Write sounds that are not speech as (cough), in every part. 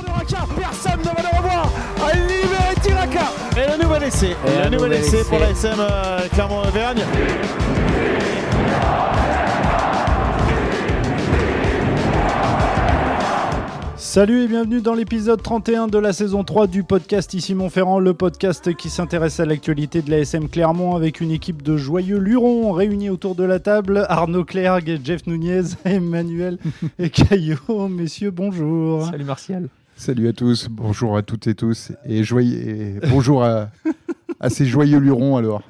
de Raka, personne ne va le revoir. Et le nouvel essai. Et le nouvel essai pour la SM euh, Clermont-Auvergne. Salut et bienvenue dans l'épisode 31 de la saison 3 du podcast Ici Montferrand, le podcast qui s'intéresse à l'actualité de la SM Clermont avec une équipe de joyeux lurons réunis autour de la table. Arnaud Clergue, Jeff Nunez, (laughs) Emmanuel et Caillot. Messieurs, bonjour. Salut Martial. Salut à tous, bonjour à toutes et tous, et, joyeux, et bonjour à, à ces joyeux lurons alors.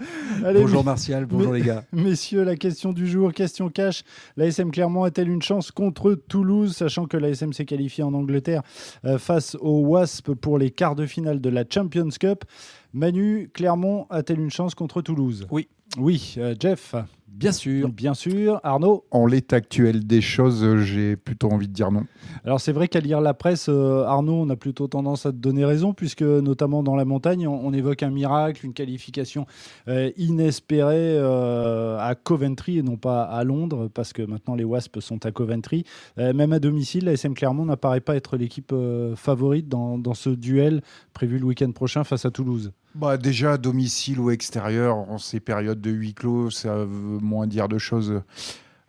Allez, bonjour Martial, bonjour mais- les gars. (laughs) Messieurs, la question du jour, question cash. L'ASM Clermont a-t-elle une chance contre Toulouse, sachant que l'ASM s'est qualifié en Angleterre euh, face au Wasp pour les quarts de finale de la Champions Cup? Manu, Clermont a-t-elle une chance contre Toulouse? Oui. Oui, euh, Jeff Bien sûr. Bien sûr. Arnaud En l'état actuel des choses, j'ai plutôt envie de dire non. Alors c'est vrai qu'à lire la presse, euh, Arnaud, on a plutôt tendance à te donner raison, puisque notamment dans la montagne, on, on évoque un miracle, une qualification euh, inespérée euh, à Coventry et non pas à Londres, parce que maintenant les Wasps sont à Coventry. Même à domicile, la SM Clermont n'apparaît pas être l'équipe favorite dans, dans ce duel prévu le week-end prochain face à Toulouse. Bah, déjà, à domicile ou extérieur, en ces périodes de huis clos, ça veut moins dire de choses.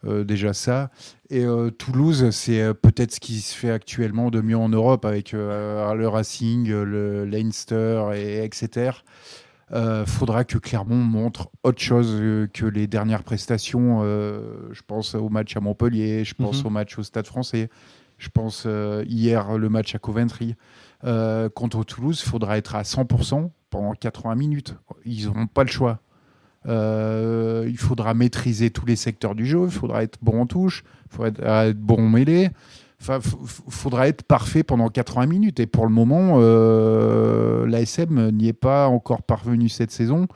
euh, déjà ça. Et euh, Toulouse, c'est euh, peut-être ce qui se fait actuellement de mieux en Europe avec euh, le Racing, le Leinster et etc. Faudra que Clermont montre autre chose que les dernières prestations. je pense au match à Montpellier, je pense Mhm. au match au Stade français, je pense hier le match à Coventry. Contre Toulouse, il faudra être à 100% pendant 80 minutes. Ils n'auront pas le choix. Euh, il faudra maîtriser tous les secteurs du jeu, il faudra être bon en touche, il faudra être, être bon en mêlée. Enfin, il faudra être parfait pendant 80 minutes. Et pour le moment, euh, l'ASM n'y est pas encore parvenu cette saison.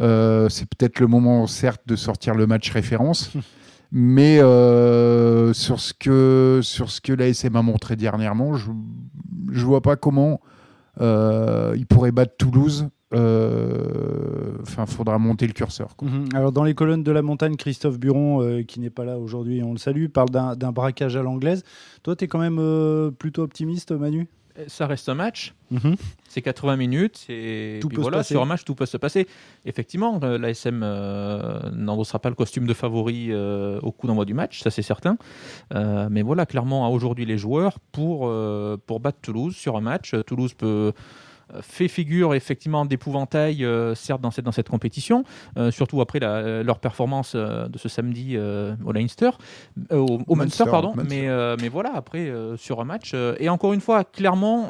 Euh, c'est peut-être le moment, certes, de sortir le match référence. (laughs) Mais sur ce que, sur ce que l'ASM a montré dernièrement, je ne vois pas comment il pourrait battre Toulouse. Euh, Enfin, faudra monter le curseur. quoi. Mhm. Alors dans les colonnes de la montagne, Christophe Buron, euh, qui n'est pas là aujourd'hui, on le salue, parle d'un braquage à l'anglaise. Toi, tu es quand même euh, plutôt optimiste, Manu? Ça reste un match, Mhm. C'est 80 minutes, et Tout puis peut voilà, sur un match, tout peut se passer. Effectivement, euh, l'ASM euh, n'endossera pas le costume de favori euh, au coup d'envoi du match, ça c'est certain. Euh, mais voilà, clairement, a aujourd'hui les joueurs pour, pour battre Toulouse sur un match. Toulouse peut fait figure effectivement d'épouvantail, euh, certes dans cette, dans cette compétition, euh, surtout après la- leur performance euh, de ce samedi au Leinster, au, au Munster, pardon. Munster. Mais, mais voilà, après sur un match. et encore une fois, clairement,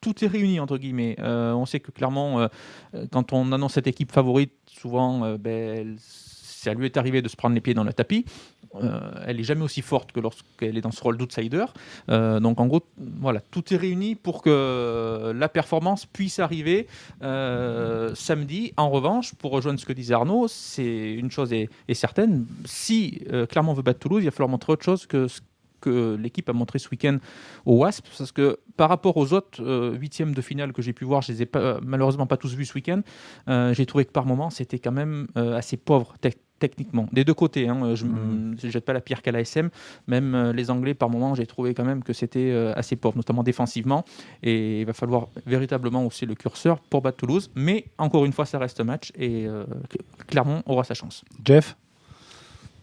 tout est réuni entre guillemets. On sait que clairement, quand on annonce cette équipe favorite, souvent, ben, elle- ça lui est arrivé de se prendre les pieds dans le tapis. Euh, elle est jamais aussi forte que lorsqu'elle est dans ce rôle d'outsider. Euh, donc en gros, voilà, tout est réuni pour que la performance puisse arriver euh, samedi. En revanche, pour rejoindre ce que disait Arnaud, c'est une chose est, certaine. Si euh, Clermont veut battre Toulouse, il va falloir montrer autre chose que ce que l'équipe a montré ce week-end au Wasp, parce que par rapport aux autres euh, huitièmes de finale que j'ai pu voir, je les ai euh, malheureusement pas tous vus ce week-end, euh, j'ai trouvé que par moment c'était quand même euh, assez pauvre techniquement, des deux côtés. Hein, je ne jette pas la pierre qu'à l'ASM, même euh, les Anglais par moment j'ai trouvé quand même que c'était euh, assez pauvre, notamment défensivement, et il va falloir véritablement hausser le curseur pour battre Toulouse, mais encore une fois ça reste un match et euh, Clermont aura sa chance. Jeff?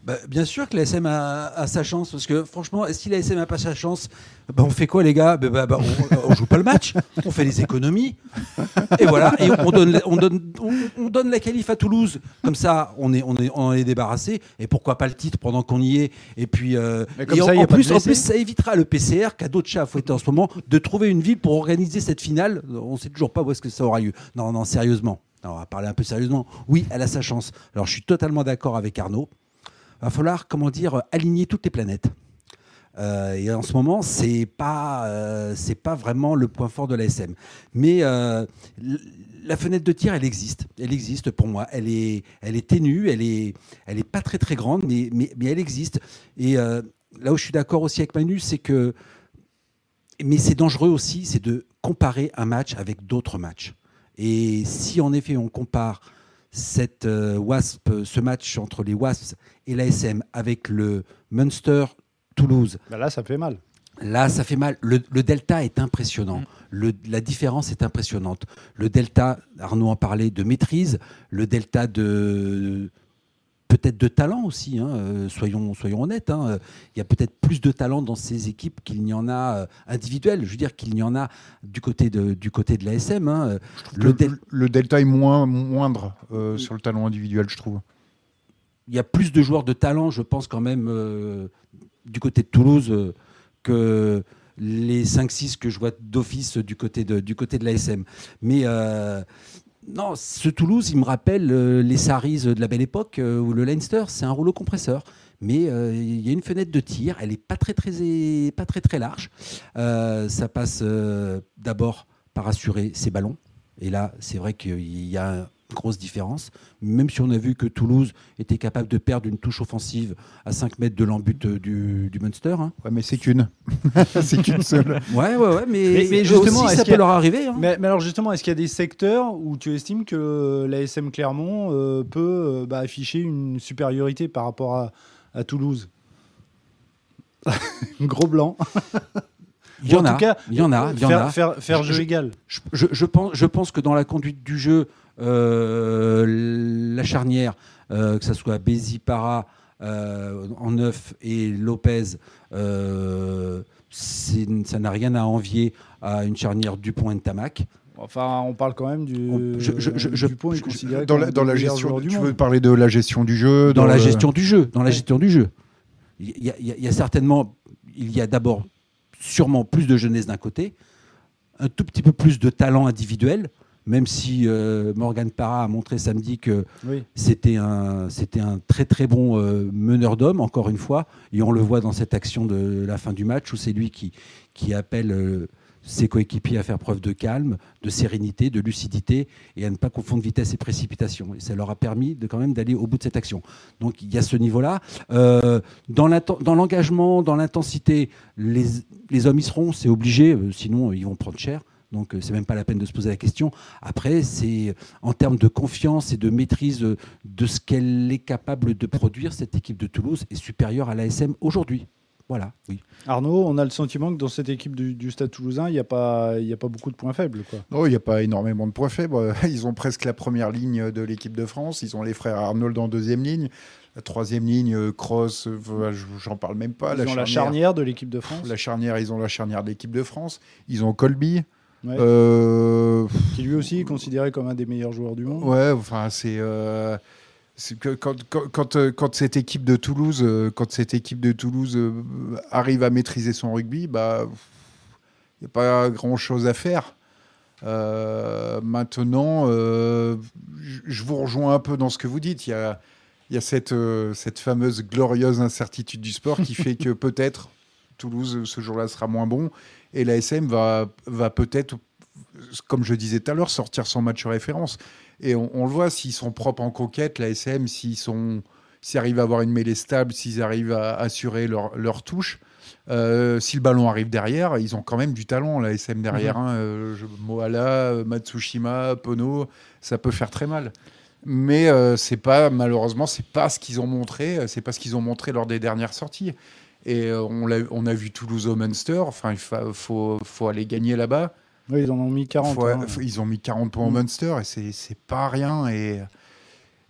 Bah, bien sûr que l'ASM a, a sa chance, parce que franchement, si l'ASM n'a pas sa chance, bah, on fait quoi les gars? Bah, on, on joue pas le match, on fait les économies, et voilà, et on donne, on donne, on, on donne la qualif à Toulouse, comme ça on est, on est, on est débarrassé, et pourquoi pas le titre pendant qu'on y est, et puis euh, et ça, en, a plus, en plus, ça évitera le PCR qu'a d'autres chats à fouetter en ce moment de trouver une ville pour organiser cette finale. On sait toujours pas où est-ce que ça aura lieu. Non, non, sérieusement. Non, on va parler un peu sérieusement. Oui, elle a sa chance. Alors, je suis totalement d'accord avec Arnaud. Va falloir, comment dire, aligner toutes les planètes. Euh, et en ce moment, c'est pas, euh, pas vraiment le point fort de l'ASM. Mais euh, la fenêtre de tir, elle existe. Elle existe pour moi. Elle est, elle est ténue. Elle est, elle est pas très très grande, mais, mais, elle existe. Et là où je suis d'accord aussi avec Manu, c'est que, mais c'est dangereux aussi, c'est de comparer un match avec d'autres matchs. Et si en effet on compare cette Wasp, ce match entre les Wasps et l'ASM avec le Munster Toulouse, Bah Là, ça fait mal. Là, ça fait mal. Le, le delta est impressionnant. Mm. Le- la différence est impressionnante. Le delta, Arnaud en parlait, de maîtrise. Le delta de peut-être de talent aussi. hein, euh, soyons, soyons honnêtes. hein. Il y a peut-être plus de talent dans ces équipes qu'il n'y en a euh, individuels. Je veux dire qu'il n'y en a du côté de, du côté de l'ASM. Hein. Le, Le del- le delta est moins, moindre euh, sur le talent individuel, je trouve. Il y a plus de joueurs de talent, je pense quand même, euh, du côté de Toulouse euh, que les 5-6 que je vois d'office du côté de, du côté de l'ASM. Mais euh, non, ce Toulouse, il me rappelle les Saris de la belle époque ou le Leinster, c'est un rouleau compresseur. Mais il y a une fenêtre de tir, elle n'est pas très très, pas très, très large. Ça passe d'abord par assurer ses ballons. Et là, c'est vrai qu'il y a grosse différence. Même si on a vu que Toulouse était capable de perdre une touche offensive à 5 mètres de l'embut euh, du, du Munster. hein. Ouais, mais c'est qu'une. (laughs) c'est qu'une seule. Ouais, ouais, ouais, mais, Mais- mais justement, aussi, ça peut a- leur arriver. hein. Mais, mais alors justement, est-ce qu'il y a des secteurs où tu estimes que l'ASM Clermont euh, peut euh, bah, afficher une supériorité par rapport à, à Toulouse? (laughs) Gros blanc. Il y en, en a, tout cas, il y en a, il y en faire, a. faire, faire Je- jeu je- égal. Je, je- pense, je pense que dans la conduite du jeu, euh, la charnière, euh, que ce soit Bézi Para euh, en neuf et Lopez, euh, ça n'a rien à envier à une charnière Dupont-Ntamak. Enfin, on parle quand même du. Je- je- je- je- Dupont est considéré Dans comme la, dans gestion, du tu monde. veux parler de la gestion du jeu dans la le- gestion du jeu. Dans la gestion du jeu. Il y a, il y a- il y a certainement, il y a d'abord sûrement plus de jeunesse d'un côté, un tout petit peu plus de talent individuel, même si euh, Morgan Parra a montré samedi que Oui. c'était un, c'était un très très bon euh, meneur d'hommes, encore une fois, et on le voit dans cette action de la fin du match où c'est lui qui, qui appelle euh, ses coéquipiers à faire preuve de calme, de sérénité, de lucidité et à ne pas confondre vitesse et précipitation. Et ça leur a permis de quand même d'aller au bout de cette action. Donc il y a ce niveau-là. Euh, dans l'engagement, dans l'intensité, les, les hommes y seront, c'est obligé, sinon ils vont prendre cher. Donc euh, c'est même pas la peine de se poser la question. Après, c'est en termes de confiance et de maîtrise euh, de ce qu'elle est capable de produire, cette équipe de Toulouse est supérieure à l'ASM aujourd'hui. Voilà, oui. Arnaud, on a le sentiment que dans cette équipe du, du Stade toulousain, il n'y a, pas- il y a pas beaucoup de points faibles. Quoi. Non, il n'y a pas énormément de points faibles. (laughs) Ils ont presque la première ligne de l'équipe de France. Ils ont les frères Arnold en deuxième ligne. La troisième ligne, euh, Cross, euh, je- j'en parle même pas. Ils ont la charnière de l'équipe de France, La charnière, ils ont la charnière de l'équipe de France. Ils ont Colby. Ouais, Euh, qui lui aussi est considéré comme un des meilleurs joueurs du monde. Ouais, enfin, c'est. euh, quand, quand, quand, euh, quand cette équipe de Toulouse, euh, quand cette équipe de Toulouse arrive à maîtriser son rugby, bah, il n'y a pas grand chose à faire. Euh, maintenant, euh, je- je vous rejoins un peu dans ce que vous dites. Il y a, il y a cette, euh, cette fameuse glorieuse incertitude du sport qui (laughs) fait que peut-être Toulouse, ce jour-là, sera moins bon et l'ASM va, va peut-être, comme je disais tout à l'heure, sortir son match référence. Et on, on le voit, s'ils sont propres en conquête, l'ASM, s'ils sont, s'ils arrivent à avoir une mêlée stable, s'ils arrivent à assurer leur, leur touche, euh, si le ballon arrive derrière, ils ont quand même du talent, l'ASM derrière. hein. Euh, Moala, Matsushima, Pono, ça peut faire très mal. Mais euh, c'est pas, malheureusement, c'est pas ce qu'ils ont montré, c'est pas ce qu'ils ont montré lors des dernières sorties. Et euh, on, l'a- on a vu Toulouse au Munster, enfin, il fa- faut, faut aller gagner là-bas. Oui, ils en ont mis 40. Faut- hein. faut- ils ont mis 40 points au Mm. Munster et c'est c'est pas rien. Et,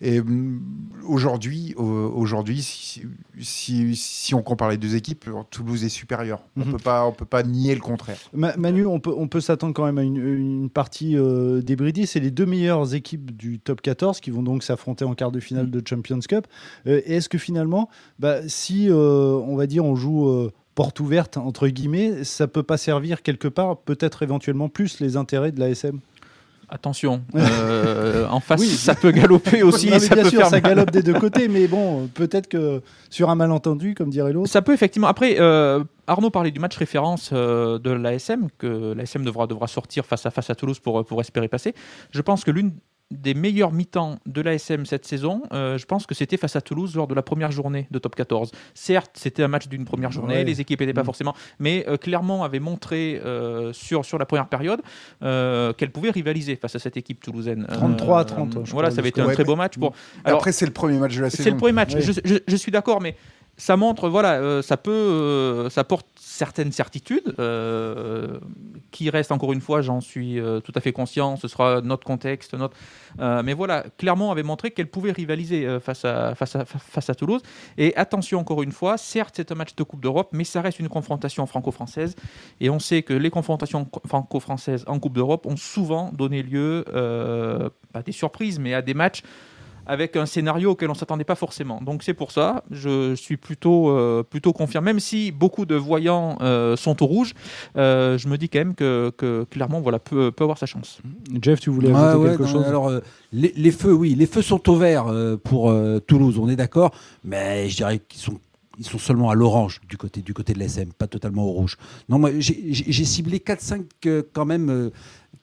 et mm, aujourd'hui, au- aujourd'hui, si, si, si on compare les deux équipes, Toulouse est supérieur. On Mhm. peut pas, on peut pas nier le contraire. Ma- Manu, on peut, on peut s'attendre quand même à une, une partie euh, débridée. C'est les deux meilleures équipes du top 14 qui vont donc s'affronter en quart de finale de Champions Cup. Euh, Est-ce que finalement, bah, si euh, on va dire on joue euh, porte ouverte, entre guillemets, ça peut pas servir quelque part, peut-être éventuellement plus les intérêts de l'ASM Attention, (laughs) euh, en face, Oui. ça peut galoper aussi. Non, ça bien peut sûr, faire ça galope des deux côtés, (laughs) mais bon, peut-être que sur un malentendu, comme dirait l'autre. Ça peut effectivement. Après, euh, Arnaud parlait du match référence euh, de l'ASM, que l'ASM devra, devra sortir face à face à Toulouse pour, pour espérer passer. Je pense que l'une des meilleurs mi-temps de l'ASM cette saison, euh, je pense que c'était face à Toulouse lors de la première journée de top 14. Certes, c'était un match d'une première journée, Ouais. les équipes n'étaient pas Mm. forcément, mais euh, Clermont avait montré euh, sur, sur la première période euh, qu'elle pouvait rivaliser face à cette équipe toulousaine. 33 à 30, je Voilà, ça avait été un très beau match. Pour... Alors, Après, c'est le premier match de la c'est saison. le premier match. Je, je- je suis d'accord, mais ça montre, voilà, euh, ça peut, euh, ça porte, certaines certitudes, qui restent encore une fois, j'en suis tout à fait conscient, ce sera notre contexte, notre... mais voilà, Clermont avait montré qu'elle pouvait rivaliser face, à, face, à, face à Toulouse. Et attention encore une fois, certes c'est un match de Coupe d'Europe, mais ça reste une confrontation franco-française. Et on sait que les confrontations franco-françaises en Coupe d'Europe ont souvent donné lieu, pas des surprises, mais à des matchs avec un scénario auquel on ne s'attendait pas forcément. Donc c'est pour ça, je suis plutôt, euh, plutôt confiant. Même si beaucoup de voyants euh, sont au rouge, euh, je me dis quand même que, que clairement, voilà, peut, peut, avoir sa chance. Jeff, tu voulais ajouter quelque chose Alors, les, les, feux, oui, les feux sont au vert pour Toulouse, on est d'accord, mais je dirais qu'ils sont ils sont seulement à l'orange du côté, du côté de l'SM, pas totalement au rouge. Non, moi, j'ai ciblé 4-5 quand même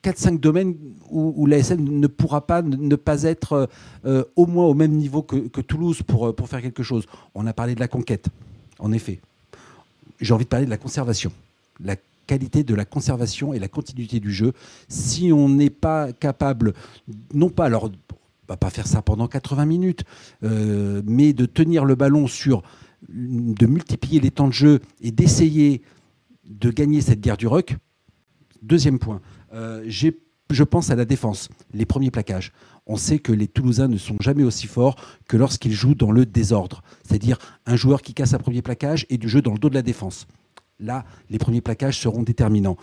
4-5 domaines où, l'ASM ne pourra pas ne pas être euh, au moins au même niveau que, Toulouse pour, euh, pour faire quelque chose. On a parlé de la conquête, en effet. J'ai envie de parler de la conservation. La qualité de la conservation et la continuité du jeu. Si on n'est pas capable, non pas alors, on va pas faire ça pendant 80 minutes, euh, mais de tenir le ballon sur, de multiplier les temps de jeu et d'essayer de gagner cette guerre du rock. Deuxième point, euh, je pense à la défense, les premiers plaquages. On sait que les Toulousains ne sont jamais aussi forts que lorsqu'ils jouent dans le désordre, c'est-à-dire un joueur qui casse un premier plaquage et du jeu dans le dos de la défense. Là, les premiers plaquages seront déterminants.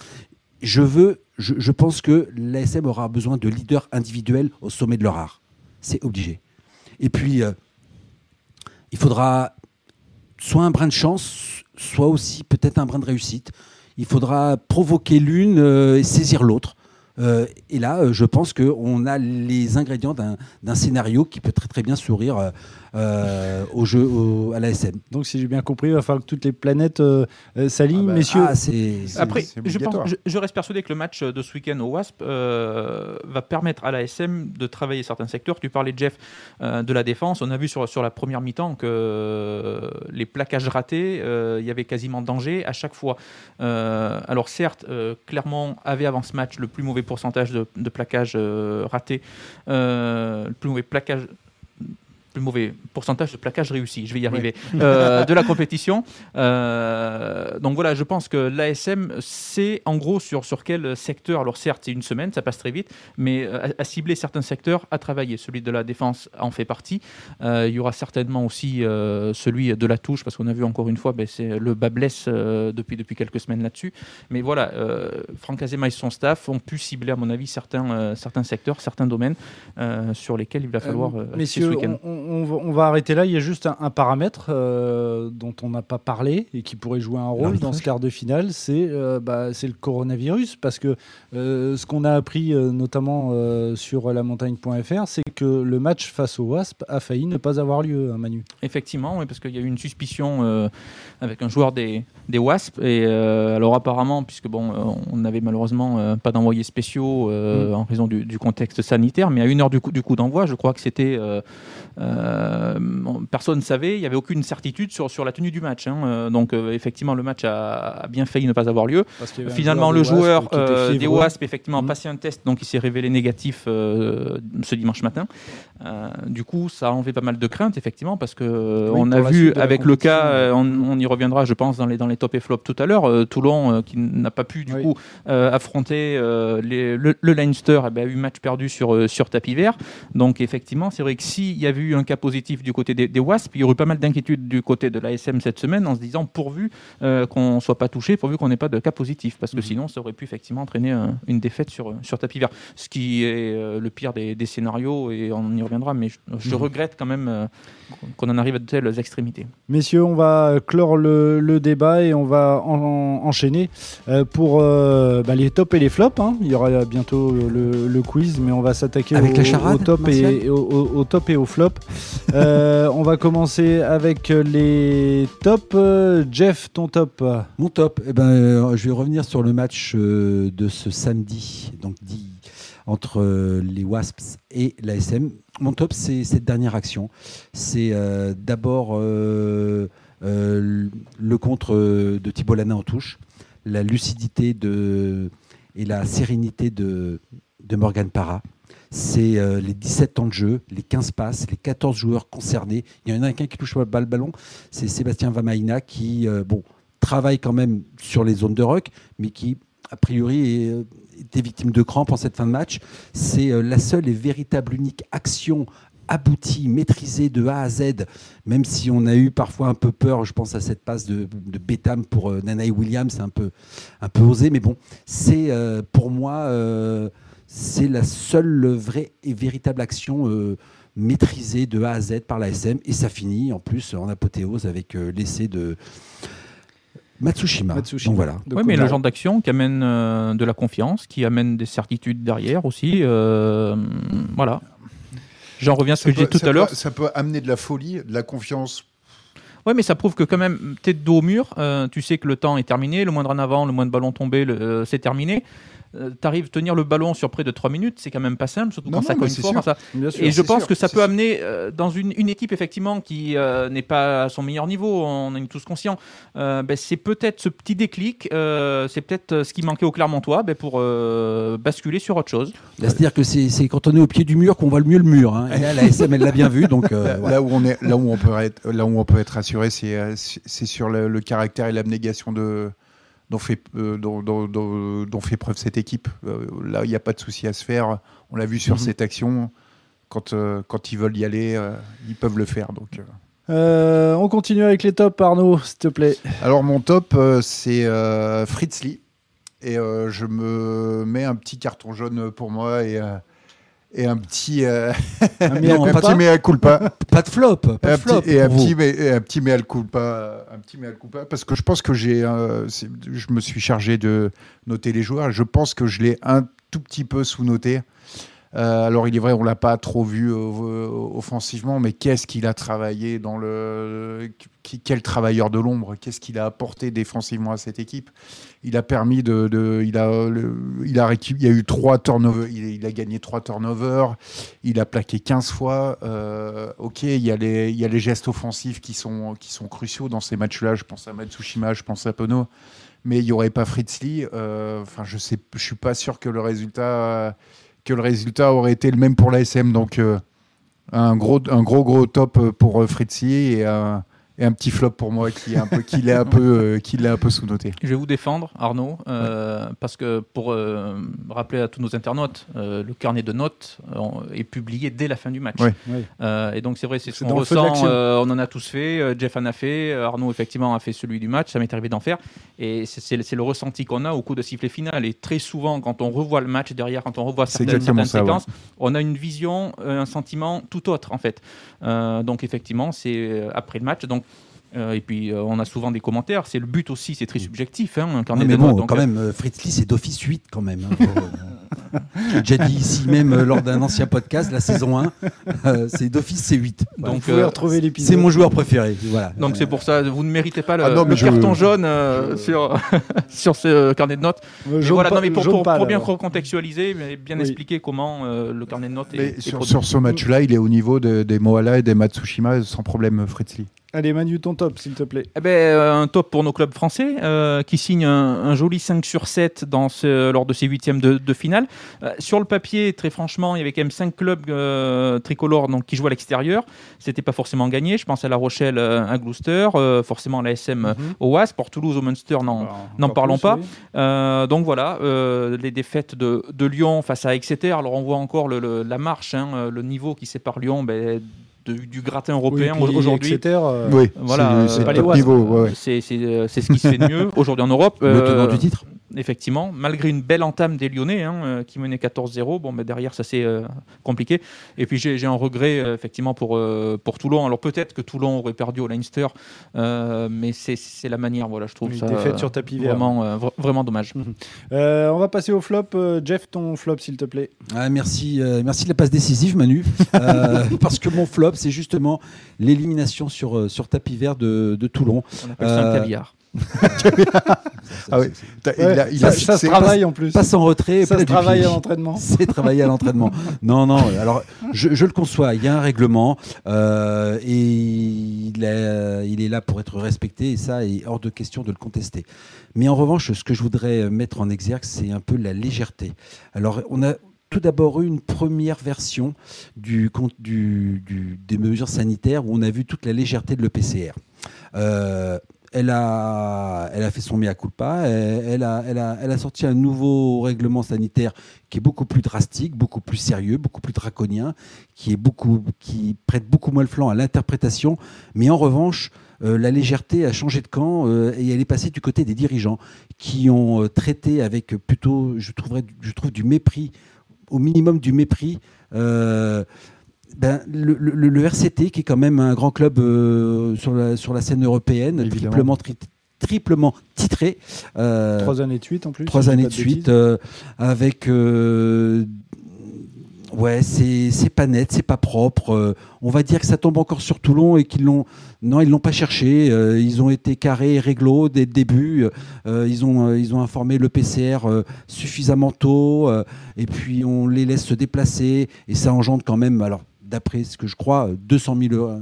Je veux, je, pense que l'ASM aura besoin de leaders individuels au sommet de leur art. C'est obligé. Et puis, euh, il faudra soit un brin de chance, soit aussi peut-être un brin de réussite il faudra provoquer l'une euh, et saisir l'autre. Euh, et là, euh, je pense qu'on a les ingrédients d'un scénario qui peut très très bien sourire euh, au jeu, à la SM. Donc, si j'ai bien compris, il va falloir que toutes les planètes euh, euh, s'alignent, ah bah, messieurs. Ah, Après, je, pense, je, reste persuadé que le match de ce week-end au WASP va permettre à la SM de travailler certains secteurs. Tu parlais, Jeff, de la défense. On a vu sur, sur la première mi-temps que les plaquages ratés, il y avait quasiment danger à chaque fois. alors, certes, Clermont avait avant ce match le plus mauvais pourcentage de, de plaquages ratés, le plus mauvais plaquage plus mauvais pourcentage de plaquage réussi, je vais y arriver, euh, de la compétition. Euh, donc voilà, je pense que l'ASM sait en gros sur, sur quel secteur, alors certes c'est une semaine, ça passe très vite, mais à, cibler certains secteurs, à travailler. Celui de la défense en fait partie. Euh, il y aura certainement aussi celui de la touche, parce qu'on a vu encore une fois, ben, c'est le bas blesse depuis, depuis quelques semaines là-dessus. Mais voilà, Franck Azema et son staff ont pu cibler à mon avis certains, certains secteurs, certains domaines sur lesquels il va falloir... messieurs, ce on, on, va, arrêter là. Il y a juste un, paramètre euh, dont on n'a pas parlé et qui pourrait jouer un rôle dans ce quart de finale, c'est euh, bah, le coronavirus. Parce que euh, ce qu'on a appris notamment sur la montagne.fr, c'est que le match face au Wasp a failli ne pas avoir lieu, hein, Manu. Effectivement, oui, parce qu'il y a eu une suspicion avec un joueur des, des Wasp. Et alors apparemment, puisque bon, on n'avait malheureusement pas d'envoyés spéciaux mm. en raison du, contexte sanitaire, mais à une heure du coup, du coup d'envoi, je crois que c'était personne ne savait, il n'y avait aucune certitude sur, sur la tenue du match. Hein. Euh, donc euh, effectivement, le match a, bien failli ne pas avoir lieu. Finalement, le joueur des Wasp effectivement a mmh. passé un test, donc il s'est révélé négatif ce dimanche matin. du coup, ça a enlevé pas mal de craintes, effectivement, parce que on a vu avec le cas, on, y reviendra, je pense, dans les, dans les top et flop tout à l'heure, Toulon qui n'a pas pu du coup affronter le, le, Leinster, eh ben, a eu match perdu sur, sur tapis vert. Donc effectivement, c'est vrai que s'il y avait eu un cas positif du côté des, WASP, il y aurait eu pas mal d'inquiétudes du côté de l'ASM cette semaine en se disant pourvu euh, qu'on ne soit pas touché, pourvu qu'on n'ait pas de cas positif, parce que mhm. sinon ça aurait pu effectivement entraîner une défaite sur, sur tapis vert. Ce qui est euh, le pire des, scénarios, et on y reviendra, mais je, mhm. regrette quand même euh, qu'on en arrive à de telles extrémités. Messieurs, on va clore le, débat et on va enchaîner pour bah, les tops et les flops. Hein. Il y aura bientôt le, quiz, mais on va s'attaquer au, top et, au, top et au flop. Euh, on va commencer avec les tops. Jeff, ton top Mon top, eh ben, euh, je vais revenir sur le match euh, de ce samedi, donc entre les Wasps et l'ASM. Mon top, c'est cette dernière action. C'est d'abord le contre de Thibault Lana en touche, la lucidité et la sérénité de, de Morgan Parra c'est euh, les 17 temps de jeu, les 15 passes, les 14 joueurs concernés. Il y en a un qui touche pas le ballon, c'est Sébastien Vamaina qui, euh, bon, travaille quand même sur les zones de rock, mais qui, a priori, est, était victime de crampes en cette fin de match. C'est euh, la seule et véritable unique action aboutie, maîtrisée de A à Z, même si on a eu parfois un peu peur, je pense à cette passe de, de Betham pour euh, Nanaï Williams, c'est un peu, osé, mais bon, c'est euh, pour moi, euh, c'est la seule vraie et véritable action euh, maîtrisée de A à Z par la SM, et ça finit en plus en apothéose avec euh, l'essai de Matsushima. Matsushima. Donc voilà. Oui, mais le genre d'action qui amène euh, de la confiance, qui amène des certitudes derrière aussi. euh, voilà. J'en reviens à ce que je disais tout à l'heure. Ça peut amener de la folie, de la confiance. Oui, mais ça prouve que quand même, t'es de dos au mur, euh, tu sais que le temps est terminé, le moindre en avant, le moindre ballon tombé, euh, c'est terminé. Euh, T'arrives à tenir le ballon sur près de 3 minutes, c'est quand même pas simple, surtout Non, quand non, ça cogne fort. sûr. ça. Bien sûr. Et je pense sûr, que ça peut sûr. amener euh, dans une, une équipe effectivement qui euh, n'est pas à son meilleur niveau, on en est tous conscients. euh, ben, c'est peut-être ce petit déclic, euh, c'est peut-être ce qui manquait au Clermontois ben, pour euh, basculer sur autre chose. Là, C'est-à-dire que c'est quand on est au pied du mur qu'on voit le mieux le mur. hein. Et là, la SM, elle l'a bien vu. Donc, euh, Là, où on est, là où on peut être, là où on peut être rassuré, c'est c'est sur le, le caractère et l'abnégation de dont fait euh, dont, dont- fait preuve cette équipe. Euh, là, il n'y a pas de souci à se faire. On l'a vu sur Mhm. cette action. Quand, euh, quand ils veulent y aller, ils peuvent le faire. Donc, on continue avec les tops, Arnaud, s'il te plaît. Alors mon top, c'est Fritz Lee. Et je me mets un petit carton jaune pour moi et, et un petit, euh, Un (laughs) mea un petit mea culpa. Pas de flop. Pas Et un de flop petit, et, un petit, mais- et un petit mea culpa, euh, un petit mea culpa, parce que je pense que j'ai, euh, je me suis chargé de noter les joueurs. Je pense que je l'ai un tout petit peu sous-noté. Euh, alors il est vrai, on l'a pas trop vu euh, offensivement, mais qu'est-ce qu'il a travaillé dans le, quel travailleur de l'ombre, qu'est-ce qu'il a apporté défensivement à cette équipe. Il a permis de, il a, il a il a eu trois turnovers, il, a gagné trois turnovers, il a plaqué 15 fois. euh, ok, il y, a les, il y a les gestes offensifs qui sont, qui sont cruciaux dans ces matchs-là. Je pense à Matsushima, je pense à Pono. Mais il n'y aurait pas Fritz Lee. euh, Enfin, je sais, je suis pas sûr que le résultat, que le résultat aurait été le même pour l'ASM. Donc, euh, un gros, un gros, gros top pour euh, Fritz Lee et et un petit flop pour moi qui est un peu, qui l'est un peu, euh, qui l'est un peu sous-noté. Je vais vous défendre, Arnaud, euh, parce que pour euh, rappeler à tous nos internautes, euh, le carnet de notes euh, est publié dès la fin du match. Ouais. Oui. Euh, et donc c'est vrai, c'est ce qu'on ressent. euh, on en a tous fait. euh, Jeff en a fait. euh, Arnaud effectivement a fait celui du match. Ça m'est arrivé d'en faire. Et c'est- le ressenti qu'on a au coup de sifflet final. Et très souvent, quand on revoit le match derrière, quand on revoit certaines, certaines ça, ouais. séquences, on a une vision, euh, un sentiment tout autre en fait. Euh, donc effectivement, c'est après le match. Donc euh, et puis euh, on a souvent des commentaires. C'est le but aussi, c'est très subjectif. Hein, un carnet Non, mais bon. Donc, quand même, Fritz Lee, c'est d'office 8 quand même. hein. (laughs) J'ai déjà dit ici même euh, lors d'un ancien podcast, la saison 1, euh, c'est d'office c'est 8. Vous Donc, pouvez euh, retrouver l'épisode. C'est mon joueur préféré. Voilà. Donc c'est pour ça, vous ne méritez pas le, Ah non, mais le je- carton jaune euh, je- sur, (laughs) sur ce carnet de notes. Euh, voilà, non, mais pour, bien alors. recontextualiser, mais bien Oui. expliquer comment euh, le carnet de notes est, Mais est sur, ce match-là, il est au niveau de- des Moala et des Matsushima sans problème, Fritz Lee. Allez, Manu, ton top, s'il te plaît. Eh ben, euh, un top pour nos clubs français euh, qui signent un, un joli 5 sur 7 dans ce, lors de ces huitièmes de, de finale. Euh, sur le papier, très franchement, il y avait quand même 5 clubs euh, tricolores donc, qui jouaient à l'extérieur. C'était pas forcément gagné. Je pense à La Rochelle, à Gloucester, euh, forcément à la SM euh, au WAS, pour Toulouse, au Munster, n'en parlons plus, pas. oui. Euh, donc voilà, euh, les défaites de, de Lyon face à Exeter. Alors on voit encore le- le- la marche, hein, le niveau qui sépare Lyon ben, de- du gratin européen Oui, aujourd'hui. Exeter, euh, oui, voilà, c'est- euh, ouais, ce qui se fait de mieux aujourd'hui en Europe. Le tenant du titre. Effectivement, malgré une belle entame des Lyonnais hein, euh, qui menaient 14-0, bon, ben, derrière ça c'est euh, compliqué. Et puis j'ai un regret euh, effectivement pour, euh, pour Toulon. Alors peut-être que Toulon aurait perdu au Leinster, euh, mais c'est c'est la manière, voilà, je trouve Une ça défaite euh, sur tapis vert. vraiment, euh, vra- vraiment dommage. Euh, on va passer au flop. Euh, Jeff, ton flop, s'il te plaît. Ah, merci, euh, merci de la passe décisive, Manu. (laughs) Euh, parce que mon flop, c'est justement l'élimination sur, sur tapis vert de, de Toulon. On appelle ça un caviar. Ah oui, il Ouais, a, il ça, a ça se travaille en plus. Pas sans retrait. Ça se du travaille à l'entraînement. (laughs) C'est travailler à l'entraînement. Non, non. Alors, je, je le conçois. Il y a un règlement euh, et il est, il est là pour être respecté et ça est hors de question de le contester. Mais en revanche, ce que je voudrais mettre en exergue, c'est un peu la légèreté. Alors, on a tout d'abord eu une première version du, compte- du- du- des mesures sanitaires où on a vu toute la légèreté de l'EPCR. Euh, elle a, elle a fait son mea culpa. Elle, a, elle, a, elle a sorti un nouveau règlement sanitaire qui est beaucoup plus drastique, beaucoup plus sérieux, beaucoup plus draconien, qui, est beaucoup, qui prête beaucoup moins le flanc à l'interprétation. Mais en revanche, euh, la légèreté a changé de camp euh, et elle est passée du côté des dirigeants qui ont euh, traité avec plutôt, je, trouverais, je trouve, du mépris, au minimum du mépris. Ben, le, le, RCT, qui est quand même un grand club sur, la, sur la scène européenne, triplement, triplement titré. trois années de suite en plus. Trois années de, suite, avec Ouais, c'est pas net, c'est pas propre. Euh, on va dire que ça tombe encore sur Toulon et qu'ils l'ont. Non, ils l'ont pas cherché. Euh, ils ont été carrés et réglo dès le début. Euh, ils, ont, ils ont informé le PCR suffisamment tôt. et puis on les laisse se déplacer. Et ça engendre quand même. Alors, d'après ce que je crois, 200 000, euros,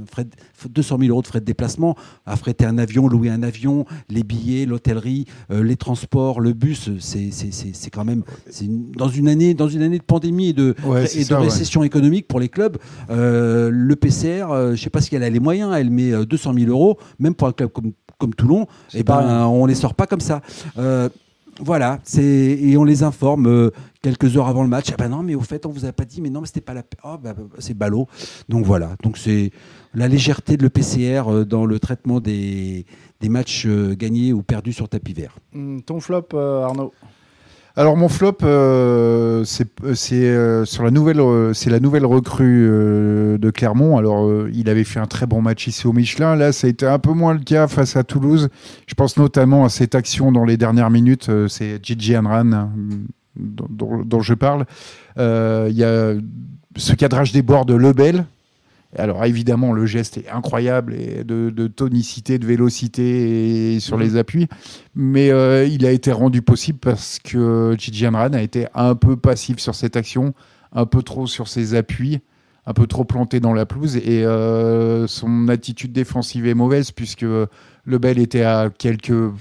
200 000 euros de frais de déplacement, affréter un avion, louer un avion, les billets, l'hôtellerie, euh, les transports, le bus, c'est quand même dans une année dans une année de pandémie et de, et de récession économique pour les clubs, euh, le PCR, euh, je ne sais pas si elle a les moyens, elle met 200 000 euros, même pour un club comme, comme Toulon, et eh ben on les sort pas comme ça. Voilà, et on les informe euh, quelques heures avant le match. Ah ben non, mais au fait, on vous a pas dit, mais non, mais c'était pas la. Oh, bah, c'est ballot. Donc voilà, donc c'est la légèreté de l'EPCR euh, dans le traitement des, matchs euh, gagnés ou perdus sur tapis vert. Hum, ton flop, Arnaud? Alors mon flop, euh, c'est euh, sur la nouvelle, euh, c'est la nouvelle recrue de Clermont. Alors il avait fait un très bon match ici au Michelin. Là, ça a été un peu moins le cas face à Toulouse. Je pense notamment à cette action dans les dernières minutes. c'est Gigi Anran hein, dont, dont, je parle. Il y a ce cadrage des bords de Lebel alors évidemment, le geste est incroyable et de, tonicité, de vélocité sur les mhm. appuis, mais euh, il a été rendu possible parce que Gigi Ran a été un peu passif sur cette action, un peu trop sur ses appuis, un peu trop planté dans la pelouse et euh, son attitude défensive est mauvaise puisque le bel était à quelques,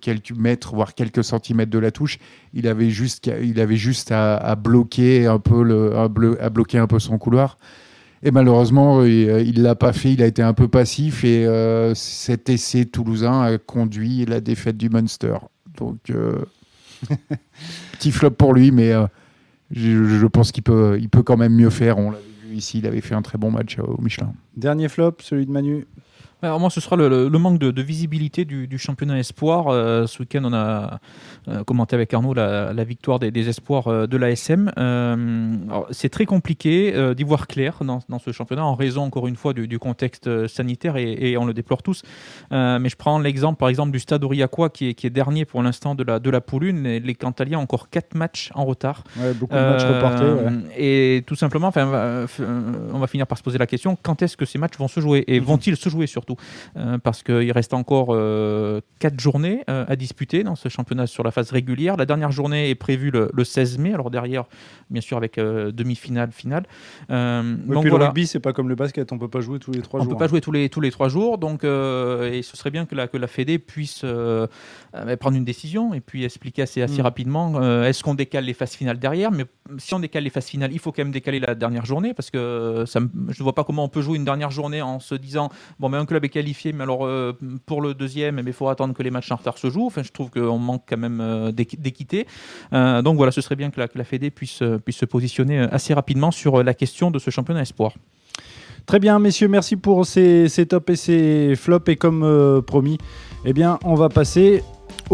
quelques mètres, voire quelques centimètres de la touche. Il avait juste, il avait juste à, bloquer un peu le, à bloquer un peu son couloir. Et malheureusement, il ne l'a pas fait. Il a été un peu passif et euh, cet essai toulousain a conduit la défaite du Munster. Donc, euh, (laughs) petit flop pour lui, mais euh, je, pense qu'il peut, il peut quand même mieux faire. On l'avait vu ici, il avait fait un très bon match au Michelin. Dernier flop, celui de Manu. Alors moi, ce sera le, manque de, visibilité du, championnat espoir. Euh, ce week-end, on a euh, commenté avec Arnaud la, victoire des, espoirs euh, de l'ASM. c'est très compliqué d'y voir clair dans, ce championnat en raison, encore une fois, du, contexte sanitaire et, on le déplore tous. mais je prends l'exemple, par exemple, du Stade Aurillacois qui est, qui est dernier pour l'instant de la, de la poule 1. Et les Cantaliens ont encore 4 matchs en retard. beaucoup de matchs reportés. Et tout simplement, on va finir par se poser la question quand est-ce que ces matchs vont se jouer? Et mhm. vont-ils se jouer surtout? Euh, parce qu'il reste encore euh, quatre journées euh, à disputer dans ce championnat sur la phase régulière. La dernière journée est prévue le, 16 mai, alors derrière, bien sûr, avec demi-finale, finale. donc, le rugby, c'est pas comme le basket, on peut pas jouer tous les trois jours. On peut pas jouer tous les, tous les trois jours, donc, et ce serait bien que la, que la Fédé puisse prendre une décision et puis expliquer assez, assez mm. rapidement est-ce qu'on décale les phases finales derrière, mais si on décale les phases finales, il faut quand même décaler la dernière journée parce que ça, je ne vois pas comment on peut jouer une dernière journée en se disant bon, mais un club qualifié, mais alors euh, pour le deuxième, il faut attendre que les matchs en retard se jouent. Enfin, je trouve qu'on manque quand même euh, d'équité. Euh, donc voilà, ce serait bien que la, que Fédé puisse, puisse se positionner assez rapidement sur la question de ce championnat espoir. Très bien, messieurs, merci pour ces, ces tops et ces flops. Et comme promis, eh bien, on va passer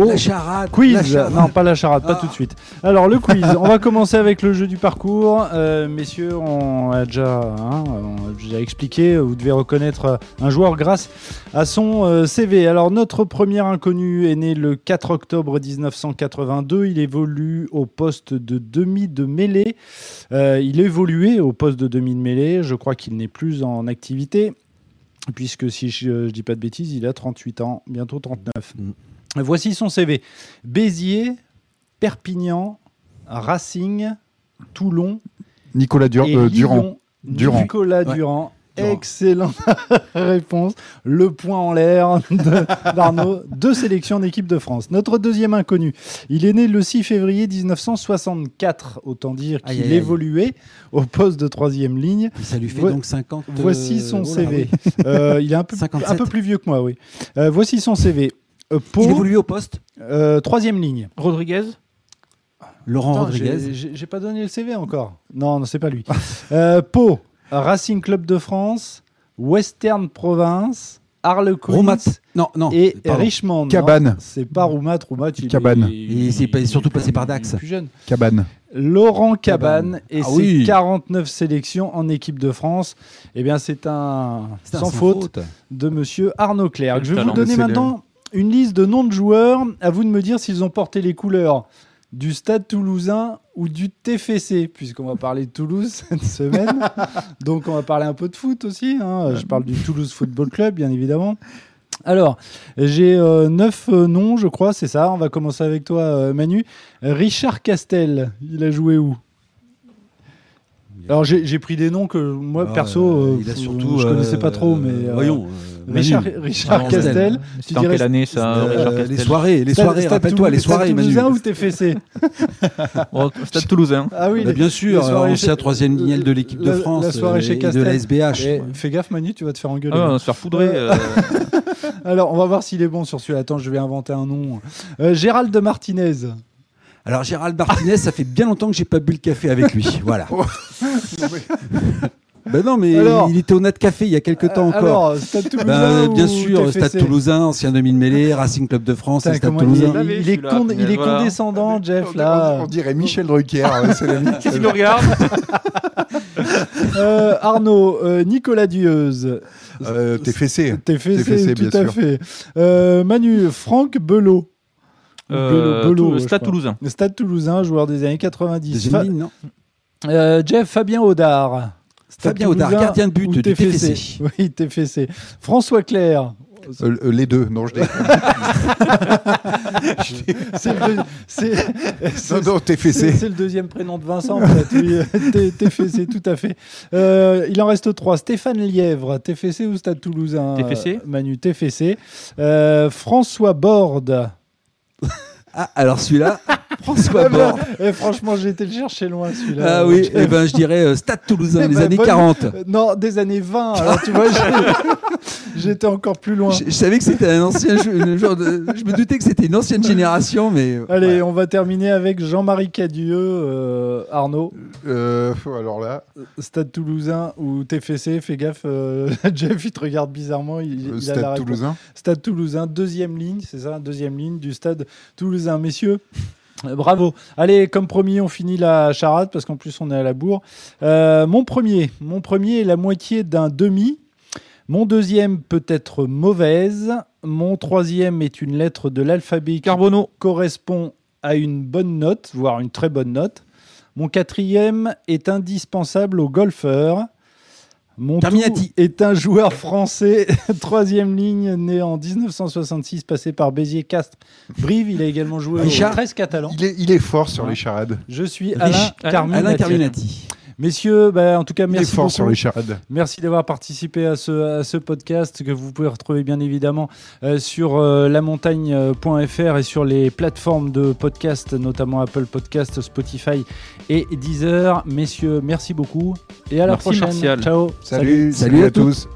la charade. Quiz. Non, pas la charade, pas ah. tout de suite. Alors, le quiz. (laughs) on va commencer avec le jeu du parcours. Euh, messieurs, on a, déjà, hein, expliqué. Vous devez reconnaître un joueur grâce à son euh, CV. Alors, notre premier inconnu est né le 4 octobre 1982. Il évolue au poste de demi de mêlée. Euh, il évoluait au poste de demi de mêlée. Je crois qu'il n'est plus en activité puisque si je ne dis pas de bêtises, il a 38 ans, bientôt 39. Voici son CV. Béziers, Perpignan, Racing, Toulon. Nicolas euh, Durand. Nicolas Durand. Excellente (laughs) réponse. Le point en l'air de- (laughs) d'Arnaud. Deux sélections en équipe de France. Notre deuxième inconnu. Il est né le 6 février 1964. Autant dire qu'il aïe, aïe. évoluait au poste de troisième ligne. Ça lui fait Vo- donc 50. euh, Voici son oh là, CV. oui. Euh, il est un peu, 57. un peu plus vieux que moi, oui. Euh, voici son CV. Euh, Pau, Il évolue au poste. euh, troisième ligne. Rodriguez Laurent Attends, Rodriguez. j'ai- J'ai j'ai pas donné le CV encore. Non, non, c'est pas lui. (laughs) euh, Pau, Racing Club de France, Western Province, Harlequins Roumat. Non, non. et pardon. Richmond. Non, Cabane. C'est pas Roumat. Roumat, il Cabane. est- Il s'est pas- surtout passé par Dax. il est plus jeune. Cabane. Laurent Cabane et Ah ses oui. 49 sélections en équipe de France. Eh bien, c'est un C'est un sans, faute, de monsieur Arnaud Clerc. Quel Je vais vous talent. donner C'est maintenant une liste de noms de joueurs. À vous de me dire s'ils ont porté les couleurs du Stade toulousain ou du TFC, puisqu'on va parler de Toulouse (laughs) cette semaine. (laughs) Donc on va parler un peu de foot aussi. hein. Je parle du Toulouse Football Club, bien évidemment. Alors, j'ai euh, neuf euh, noms, je crois, c'est ça. On va commencer avec toi, euh, Manu. Richard Castel, il a joué où? Alors j'ai pris des noms que moi, Ah, perso, euh, euh, il a f- surtout. je connaissais euh, pas trop, mais... euh, Voyons. euh, Richard, Ah, Castel. En dirais- quelle année ça Euh, les Castel soirées, les Stade- soirées, Stade rappelle-toi, les soirées, Stade Manu. Toulousain ou TFC (laughs) Bon, Stade Toulousain. Ah oui, Bah, les- bien sûr, ancien troisième lignel de l'équipe de France la soirée euh, chez et de Castel. la SBH. Eh, fais gaffe Manu, tu vas te faire engueuler. Ah on va se faire foudrer. Euh, euh, (laughs) Alors, on va voir s'il est bon sur celui-là. Attends, je vais inventer un nom. Euh, Gérald de Martinez. Alors Gérald Martinez, ça fait bien longtemps que j'ai pas bu le café avec lui. (laughs) Voilà. ben non, mais Alors- il était au Nat Café il y a quelques temps Euh, encore. Alors, Stade Toulousain Ben, bien sûr, TFC? Stade Toulousain, ancien demi-mêlée, Racing Club de France, Stade il, Toulousain. est, il est, Celui-là, con- mais il est voilà. condescendant, Jeff, On- là. On, dirait Michel Drucker. (laughs) Qu'est-ce qu'il nous regarde (laughs) Euh, Arnaud, euh, Nicolas Dieuze. euh, T'es fessé. TFC, TFC, tout bien à sûr. fait. Euh, Manu, Franck Belot. Euh, Stade. Toulousain. Le Stade Toulousain, joueur des années 90. Deuxième Fa- ligne, non Euh, Jeff Fabien Audard. Stade Fabien Audard, Toulousain gardien de but du TFC. TFC. (laughs) Oui, TFC. François Claire. Euh, euh, les deux. Non, je déconne. (laughs) C'est c'est- non, non, le deuxième prénom de Vincent, en fait. Oui, T- TFC, tout à fait. Euh, il en reste trois. Stéphane Lièvre, TFC ou Stade Toulousain TFC. Manu, TFC. Euh, François Borde. Ah, alors celui-là, François Ah ben, Bord. eh, franchement, j'ai été le chercher loin, celui-là. Ah oui, Jeff. eh ben, je dirais euh, Stade Toulousain, Eh des ben, années bonne- 40. Euh, Non, des années 20. Alors, tu vois, (laughs) j'étais encore plus loin. Je, je savais que c'était un ancien genre de- Je me doutais que c'était une ancienne génération, mais. euh, Allez, ouais. on va terminer avec Jean-Marie Cadieux, euh, Arnaud, Euh, alors là, Stade Toulousain ou TFC. Fais gaffe, euh, (laughs) Jeff, il te regarde bizarrement. Il, euh, il a la Stade réponse. Toulousain. Stade Toulousain, deuxième ligne, c'est ça, deuxième ligne du Stade Toulousain. Messieurs, euh, bravo. Allez, comme promis, on finit la charade parce qu'en plus on est à la bourre. Euh, mon premier, mon premier est la moitié d'un demi. Mon deuxième peut être mauvaise. Mon troisième est une lettre de l'alphabet qui Carbonneau. correspond à une bonne note, voire une très bonne note. Mon quatrième est indispensable aux golfeurs. Mon Carminati. tout est un joueur français, (laughs) troisième ligne, né en 1966, passé par Béziers, Castres, Brive. Il a également joué Richard. au 13 catalan. Il est, il est fort sur Ouais. les charades. Je suis Rich- Alain Alain Carminati. Alain Carminati. Messieurs, bah, en tout cas, merci fort beaucoup. sur les charades. Merci d'avoir participé à ce, à ce podcast que vous pouvez retrouver bien évidemment euh, sur euh, lamontagne.fr et sur les plateformes de podcast, notamment Apple Podcast, Spotify et Deezer. Messieurs, merci beaucoup et à la Merci, prochaine. Martial. Ciao. Salut, Salut à à tous.